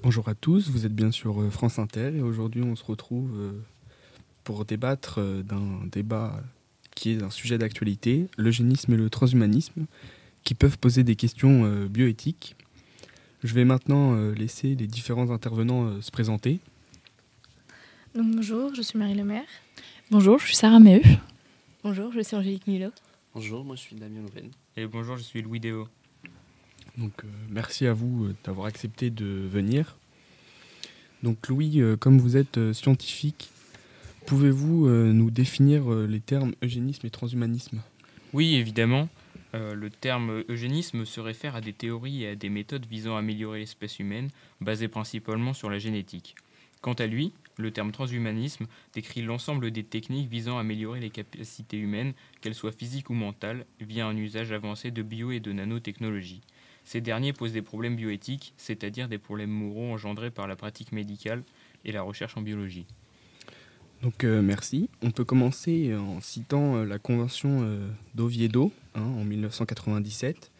Bonjour à tous, vous êtes bien sur euh, France Inter et aujourd'hui on se retrouve euh, pour débattre euh, d'un débat qui est un sujet d'actualité, l'eugénisme et le transhumanisme, qui peuvent poser des questions bioéthiques. Je vais maintenant laisser les différents intervenants se présenter. Donc, bonjour, je suis Marie Lemaire. Bonjour, je suis Sarah Meheu. Bonjour, je suis Angélique Milo. Bonjour, moi je suis Damien Louven. Et bonjour, je suis Louis Déo. Donc euh, merci à vous euh, d'avoir accepté de venir. Donc Louis, euh, comme vous êtes scientifique, pouvez-vous nous définir les termes eugénisme et transhumanisme? Oui, évidemment. le terme eugénisme se réfère à des théories et à des méthodes visant à améliorer l'espèce humaine, basées principalement sur la génétique. Quant à lui, le terme transhumanisme décrit l'ensemble des techniques visant à améliorer les capacités humaines, qu'elles soient physiques ou mentales, via un usage avancé de bio et de nanotechnologie. Ces derniers posent des problèmes bioéthiques, c'est-à-dire des problèmes moraux engendrés par la pratique médicale et la recherche en biologie. Donc euh, merci. On peut commencer en citant euh, la Convention euh, d'Oviedo hein, en 1997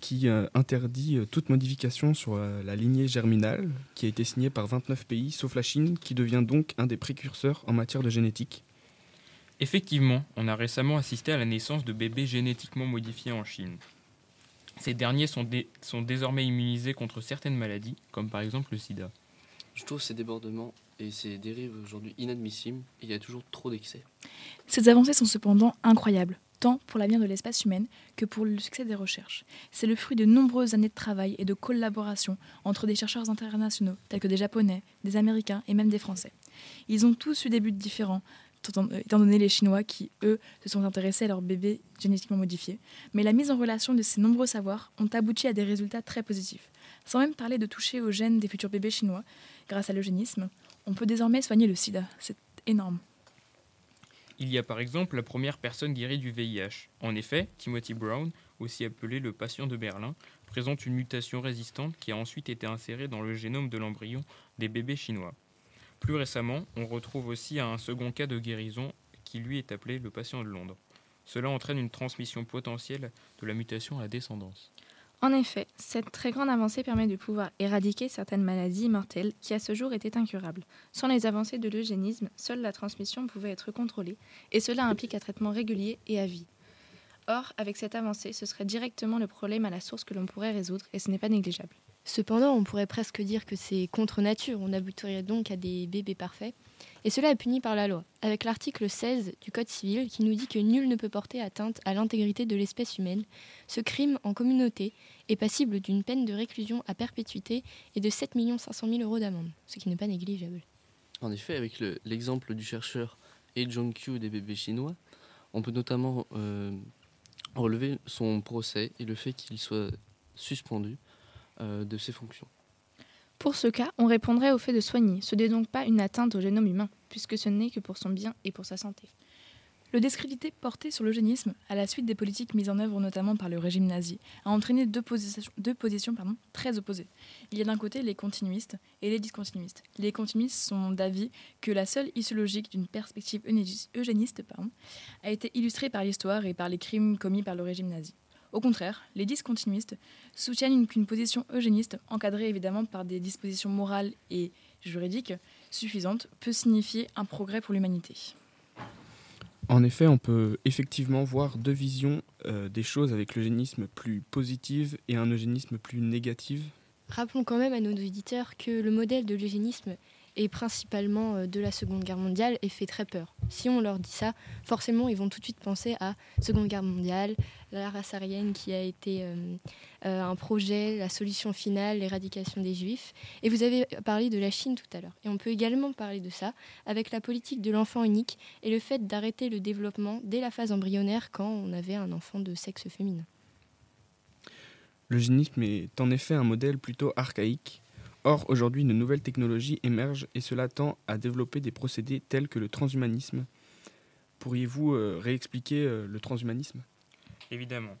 qui interdit toute modification sur la lignée germinale qui a été signée par 29 pays sauf la Chine qui devient donc un des précurseurs en matière de génétique. Effectivement, on a récemment assisté à la naissance de bébés génétiquement modifiés en Chine. Ces derniers sont, sont désormais immunisés contre certaines maladies, comme par exemple le sida. Je trouve ces débordements et ces dérives aujourd'hui inadmissibles il y a toujours trop d'excès. Ces avancées sont cependant incroyables, tant pour l'avenir de l'espace humaine que pour le succès des recherches. C'est le fruit de nombreuses années de travail et de collaboration entre des chercheurs internationaux, tels que des Japonais, des Américains et même des Français. Ils ont tous eu des buts différents, étant donné les Chinois qui, eux, se sont intéressés à leurs bébés génétiquement modifiés. Mais la mise en relation de ces nombreux savoirs ont abouti à des résultats très positifs. Sans même parler de toucher aux gènes des futurs bébés chinois, grâce à l'eugénisme, on peut désormais soigner le sida. C'est énorme. Il y a par exemple la première personne guérie du VIH. En effet, Timothy Brown, aussi appelé le patient de Berlin, présente une mutation résistante qui a ensuite été insérée dans le génome de l'embryon des bébés chinois. Plus récemment, on retrouve aussi un second cas de guérison qui lui est appelé le patient de Londres. Cela entraîne une transmission potentielle de la mutation à la descendance. En effet, cette très grande avancée permet de pouvoir éradiquer certaines maladies mortelles qui à ce jour étaient incurables. Sans les avancées de l'eugénisme, seule la transmission pouvait être contrôlée, et cela implique un traitement régulier et à vie. Or, avec cette avancée, ce serait directement le problème à la source que l'on pourrait résoudre, et ce n'est pas négligeable. Cependant, on pourrait presque dire que c'est contre nature, on aboutirait donc à des bébés parfaits. Et cela est puni par la loi, avec l'article 16 du Code civil qui nous dit que nul ne peut porter atteinte à l'intégrité de l'espèce humaine. Ce crime en communauté est passible d'une peine de réclusion à perpétuité et de 7 500 000 euros d'amende, ce qui n'est pas négligeable. En effet, avec l'exemple du chercheur He Jong-kyu des bébés chinois, on peut notamment euh, relever son procès et le fait qu'il soit suspendu de ses fonctions. Pour ce cas, on répondrait au fait de soigner. Ce n'est donc pas une atteinte au génome humain, puisque ce n'est que pour son bien et pour sa santé. Le discrédité porté sur l'eugénisme, à la suite des politiques mises en œuvre notamment par le régime nazi, a entraîné deux positions, deux positions pardon, très opposées. Il y a d'un côté les continuistes et les discontinuistes. Les continuistes sont d'avis que la seule issue logique d'une perspective eugéniste pardon, a été illustrée par l'histoire et par les crimes commis par le régime nazi. Au contraire, les discontinuistes soutiennent qu'une position eugéniste, encadrée évidemment par des dispositions morales et juridiques suffisantes, peut signifier un progrès pour l'humanité. En effet, on peut effectivement voir deux visions euh, des choses avec l'eugénisme plus positive et un eugénisme plus négative. Rappelons quand même à nos auditeurs que le modèle de l'eugénisme et principalement euh, de la Seconde Guerre mondiale et fait très peur. Si on leur dit ça, forcément, ils vont tout de suite penser à Seconde Guerre mondiale, la race aryenne qui a été euh, euh, un projet, la solution finale, l'éradication des juifs. Et vous avez parlé de la Chine tout à l'heure. Et on peut également parler de ça avec la politique de l'enfant unique et le fait d'arrêter le développement dès la phase embryonnaire quand on avait un enfant de sexe féminin. L'eugénisme est en effet un modèle plutôt archaïque Or, aujourd'hui, une nouvelle technologie émerge et cela tend à développer des procédés tels que le transhumanisme. Pourriez-vous euh, réexpliquer le transhumanisme? Évidemment.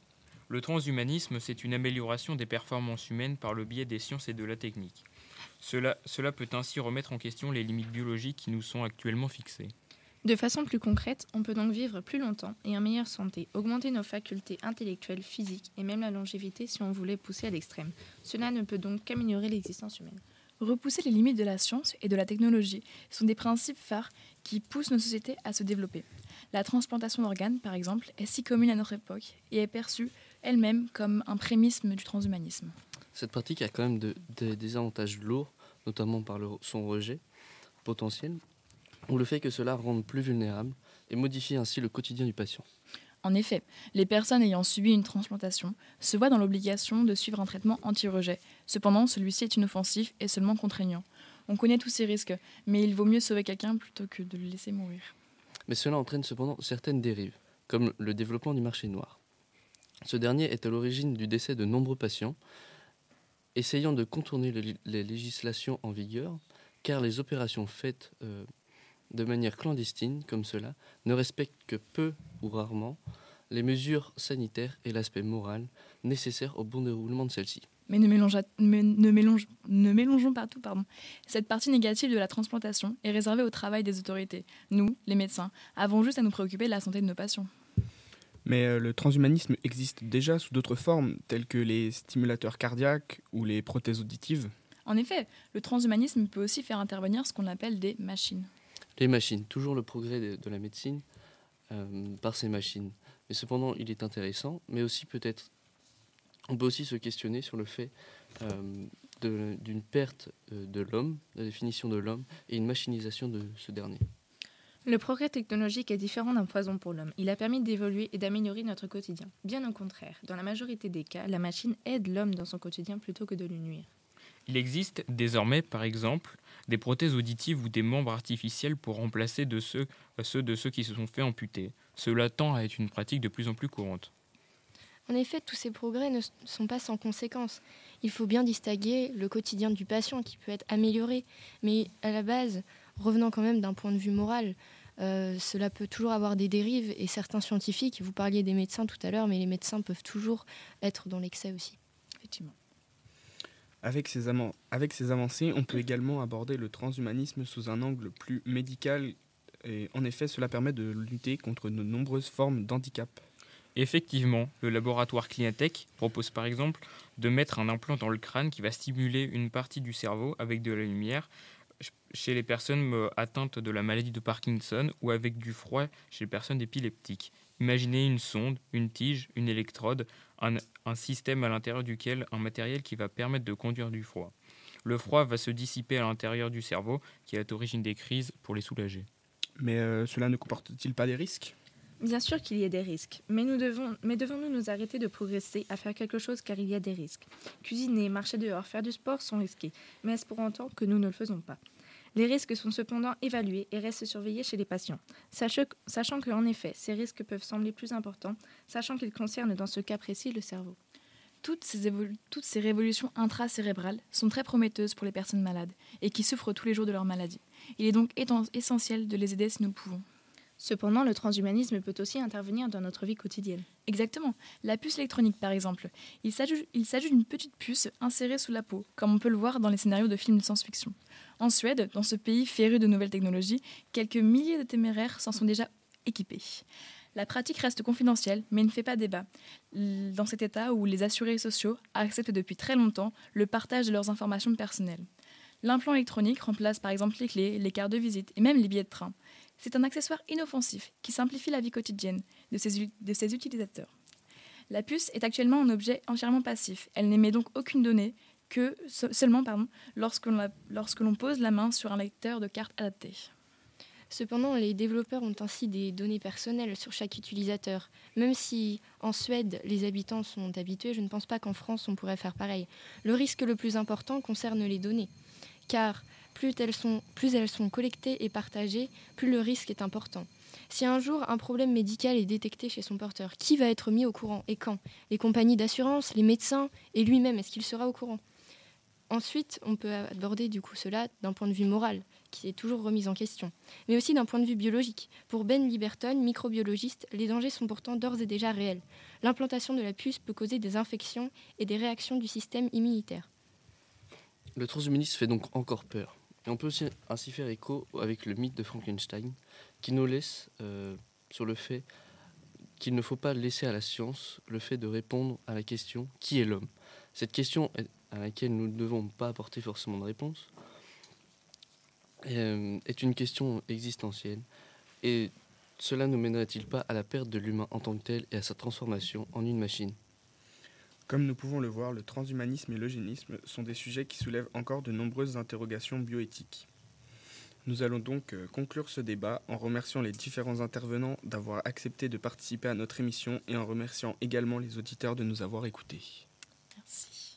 Le transhumanisme, c'est une amélioration des performances humaines par le biais des sciences et de la technique. Cela, cela peut ainsi remettre en question les limites biologiques qui nous sont actuellement fixées. De façon plus concrète, on peut donc vivre plus longtemps et en meilleure santé, augmenter nos facultés intellectuelles, physiques et même la longévité si on voulait pousser à l'extrême. Cela ne peut donc qu'améliorer l'existence humaine. Repousser les limites de la science et de la technologie sont des principes phares qui poussent nos sociétés à se développer. La transplantation d'organes, par exemple, est si commune à notre époque et est perçue elle-même comme un prémisme du transhumanisme. Cette pratique a quand même de- des désavantages lourds, notamment par son rejet potentiel, ou le fait que cela rende plus vulnérable et modifie ainsi le quotidien du patient. En effet, les personnes ayant subi une transplantation se voient dans l'obligation de suivre un traitement anti-rejet. Cependant, celui-ci est inoffensif et seulement contraignant. On connaît tous ces risques, mais il vaut mieux sauver quelqu'un plutôt que de le laisser mourir. Mais cela entraîne cependant certaines dérives, comme le développement du marché noir. Ce dernier est à l'origine du décès de nombreux patients, essayant de contourner le- les législations en vigueur, car les opérations faites euh, de manière clandestine, comme cela, ne respectent que peu ou rarement les mesures sanitaires et l'aspect moral nécessaires au bon déroulement de celles-ci. Mais ne, mélange- mais ne mélange- ne mélangeons pas tout. Pardon. Cette partie négative de la transplantation est réservée au travail des autorités. Nous, les médecins, avons juste à nous préoccuper de la santé de nos patients. Mais euh, le transhumanisme existe déjà sous d'autres formes, telles que les stimulateurs cardiaques ou les prothèses auditives. En effet, le transhumanisme peut aussi faire intervenir ce qu'on appelle des machines. Les machines, toujours le progrès de, de la médecine euh, par ces machines. Mais cependant, il est intéressant, mais aussi peut-être, on peut aussi se questionner sur le fait euh, d'une perte euh, de l'homme, la définition de l'homme, et une machinisation de ce dernier. Le progrès technologique est différent d'un poison pour l'homme. Il a permis d'évoluer et d'améliorer notre quotidien. Bien au contraire, dans la majorité des cas, la machine aide l'homme dans son quotidien plutôt que de lui nuire. Il existe désormais, par exemple, des prothèses auditives ou des membres artificiels pour remplacer de ceux, ceux de ceux qui se sont fait amputer. Cela tend à être une pratique de plus en plus courante. En effet, tous ces progrès ne sont pas sans conséquences. Il faut bien distinguer le quotidien du patient qui peut être amélioré, mais à la base, revenant quand même d'un point de vue moral, euh, cela peut toujours avoir des dérives et certains scientifiques, vous parliez des médecins tout à l'heure, mais les médecins peuvent toujours être dans l'excès aussi. Effectivement. Avec ces, avancées, on peut également aborder le transhumanisme sous un angle plus médical. Et en effet, cela permet de lutter contre de nombreuses formes d'handicap. Effectivement, le laboratoire Clientech propose par exemple de mettre un implant dans le crâne qui va stimuler une partie du cerveau avec de la lumière chez les personnes euh, atteintes de la maladie de Parkinson ou avec du froid chez les personnes épileptiques. Imaginez une sonde, une tige, une électrode, un, un système à l'intérieur duquel un matériel qui va permettre de conduire du froid. Le froid va se dissiper à l'intérieur du cerveau qui est à l'origine des crises pour les soulager. Mais euh, cela ne comporte-t-il pas des risques? Bien sûr qu'il y a des risques, mais, nous devons, mais devons-nous nous arrêter de progresser à faire quelque chose car il y a des risques? Cuisiner, marcher dehors, faire du sport sont risqués, mais est-ce pour autant que nous ne le faisons pas? Les risques sont cependant évalués et restent surveillés chez les patients, sachant qu'en effet, ces risques peuvent sembler plus importants, sachant qu'ils concernent dans ce cas précis le cerveau. Toutes ces, révolutions intracérébrales sont très prometteuses pour les personnes malades et qui souffrent tous les jours de leur maladie. Il est donc essentiel de les aider si nous pouvons. Cependant, le transhumanisme peut aussi intervenir dans notre vie quotidienne. Exactement. La puce électronique, par exemple. Il s'agit d'une petite puce insérée sous la peau, comme on peut le voir dans les scénarios de films de science-fiction. En Suède, dans ce pays féru de nouvelles technologies, quelques milliers de téméraires s'en sont déjà équipés. La pratique reste confidentielle, mais ne fait pas débat. Dans cet état où les assurés sociaux acceptent depuis très longtemps le partage de leurs informations personnelles. L'implant électronique remplace par exemple les clés, les cartes de visite et même les billets de train. C'est un accessoire inoffensif qui simplifie la vie quotidienne de ses, utilisateurs. La puce est actuellement un objet entièrement passif. Elle n'émet donc aucune donnée que se- seulement lorsque l'on pose la main sur un lecteur de carte adapté. Cependant, les développeurs ont ainsi des données personnelles sur chaque utilisateur. Même si en Suède, les habitants sont habitués, je ne pense pas qu'en France, on pourrait faire pareil. Le risque le plus important concerne les données. Car plus elles sont, collectées et partagées, plus le risque est important. Si un jour un problème médical est détecté chez son porteur, qui va être mis au courant et quand? Les compagnies d'assurance, les médecins et lui-même, est-ce qu'il sera au courant? Ensuite, on peut aborder du coup cela d'un point de vue moral, qui est toujours remis en question, mais aussi d'un point de vue biologique. Pour Ben Liberton, microbiologiste, les dangers sont pourtant d'ores et déjà réels. L'implantation de la puce peut causer des infections et des réactions du système immunitaire. Le transhumanisme fait donc encore peur. On peut aussi ainsi faire écho avec le mythe de Frankenstein, qui nous laisse euh, sur le fait qu'il ne faut pas laisser à la science le fait de répondre à la question qui est l'homme? Cette question est- à laquelle nous ne devons pas apporter forcément de réponse, euh, est une question existentielle. Et cela ne mènerait-il pas à la perte de l'humain en tant que tel et à sa transformation en une machine? Comme nous pouvons le voir, le transhumanisme et l'eugénisme sont des sujets qui soulèvent encore de nombreuses interrogations bioéthiques. Nous allons donc euh, conclure ce débat en remerciant les différents intervenants d'avoir accepté de participer à notre émission et en remerciant également les auditeurs de nous avoir écoutés. Merci.